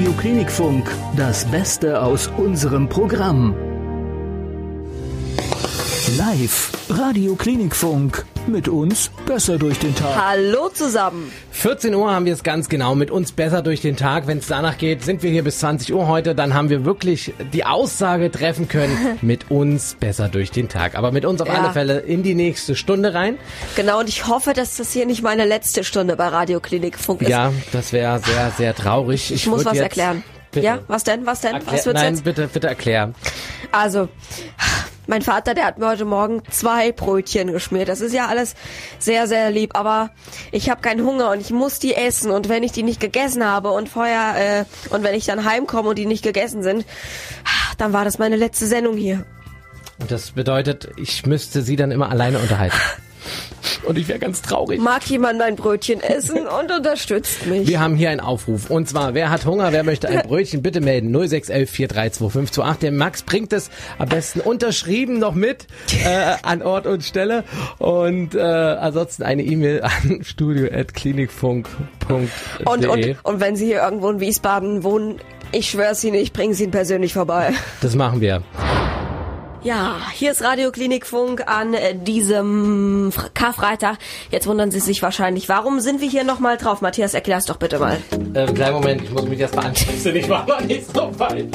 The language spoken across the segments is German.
Radio Klinikfunk, das Beste aus unserem Programm. Live Radio Klinikfunk. Mit uns besser durch den Tag. Hallo zusammen. 14 Uhr haben wir es ganz genau mit uns besser durch den Tag. Wenn es danach geht, sind wir hier bis 20 Uhr heute. Dann haben wir wirklich die Aussage treffen können, mit uns besser durch den Tag. Aber mit uns auf Ja. alle Fälle in die nächste Stunde rein. Genau, und ich hoffe, dass das hier nicht meine letzte Stunde bei Radio Klinikfunk ist. Ja, das wäre sehr, sehr traurig. Ich muss würd was erklären. Bitte. Ja, was denn? Was denn? Erklär, was wird's nein, jetzt? bitte, bitte erklären. Also, mein Vater, der hat mir heute Morgen zwei Brötchen geschmiert. Das ist ja alles sehr, sehr lieb, aber ich habe keinen Hunger und ich muss die essen. Und wenn ich die nicht gegessen habe und vorher, äh, und wenn ich dann heimkomme und die nicht gegessen sind, dann war das meine letzte Sendung hier. Und das bedeutet, ich müsste sie dann immer alleine unterhalten. Und ich wäre ganz traurig. Mag jemand mein Brötchen essen und unterstützt mich? Wir haben hier einen Aufruf. Und zwar, wer hat Hunger, wer möchte ein Brötchen, bitte melden. 0611 432528. Der Max bringt es am besten unterschrieben noch mit äh, an Ort und Stelle. Und äh, ansonsten eine E-Mail an studio.klinikfunk.de. Und, und, und wenn Sie hier irgendwo in Wiesbaden wohnen, ich schwör's Ihnen, ich bringe Sie ihn persönlich vorbei. Das machen wir. Ja, hier ist Radio Klinikfunk an äh, diesem Fr- Karfreitag. Jetzt wundern Sie sich wahrscheinlich, warum sind wir hier nochmal drauf? Matthias, erklär's doch bitte mal. Ähm, kleinen Moment, ich muss mich erst mal anschließen. Ich war noch nicht so weit.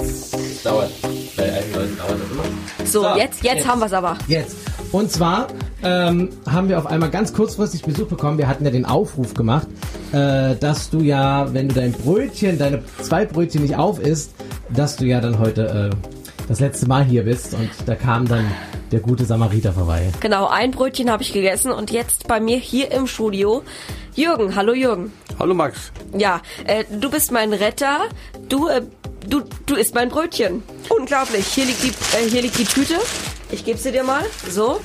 Dauert. Bei einigen Leuten dauert das immer. So, So, jetzt, jetzt, jetzt. haben wir's aber. Jetzt. Und zwar ähm, haben wir auf einmal ganz kurzfristig Besuch bekommen. Wir hatten ja den Aufruf gemacht, äh, dass du ja, wenn du dein Brötchen, deine zwei Brötchen nicht auf isst, dass du ja dann heute äh, das letzte Mal hier bist. Und da kam dann der gute Samariter vorbei. Genau, ein Brötchen habe ich gegessen und jetzt bei mir hier im Studio Jürgen. Hallo Jürgen. Hallo Max. Ja, äh, du bist mein Retter. Du, äh, du, du isst mein Brötchen. Unglaublich. Hier liegt die, äh, hier liegt die Tüte. Ich gebe sie dir mal. So.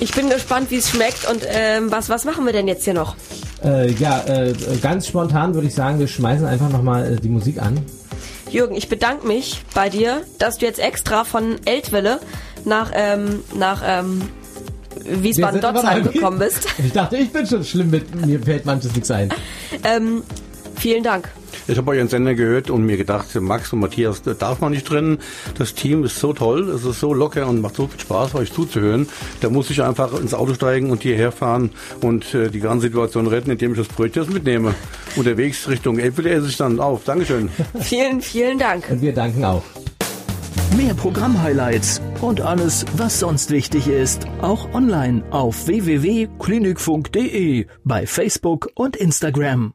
Ich bin gespannt, wie es schmeckt und ähm, was, was machen wir denn jetzt hier noch? Äh, ja, äh, ganz spontan würde ich sagen, wir schmeißen einfach nochmal äh, die Musik an. Jürgen, ich bedanke mich bei dir, dass du jetzt extra von Eltville nach, ähm, nach ähm, Wiesbaden-Dotzheim gekommen bist. Ich dachte, ich bin schon schlimm mit mir fällt manches nichts ein. Ähm, vielen Dank. Ich habe euren Sender gehört und mir gedacht, Max und Matthias da darf man nicht trennen. Das Team ist so toll, es ist so locker und macht so viel Spaß, euch zuzuhören. Da muss ich einfach ins Auto steigen und hierher fahren und äh, die ganze Situation retten, indem ich das Brötchen mitnehme. Unterwegs Richtung Elbwille esse ich dann auf. Dankeschön. Vielen, vielen Dank. Und wir danken auch. Mehr Programm-Highlights und alles, was sonst wichtig ist, auch online auf www.klinikfunk.de, bei Facebook und Instagram.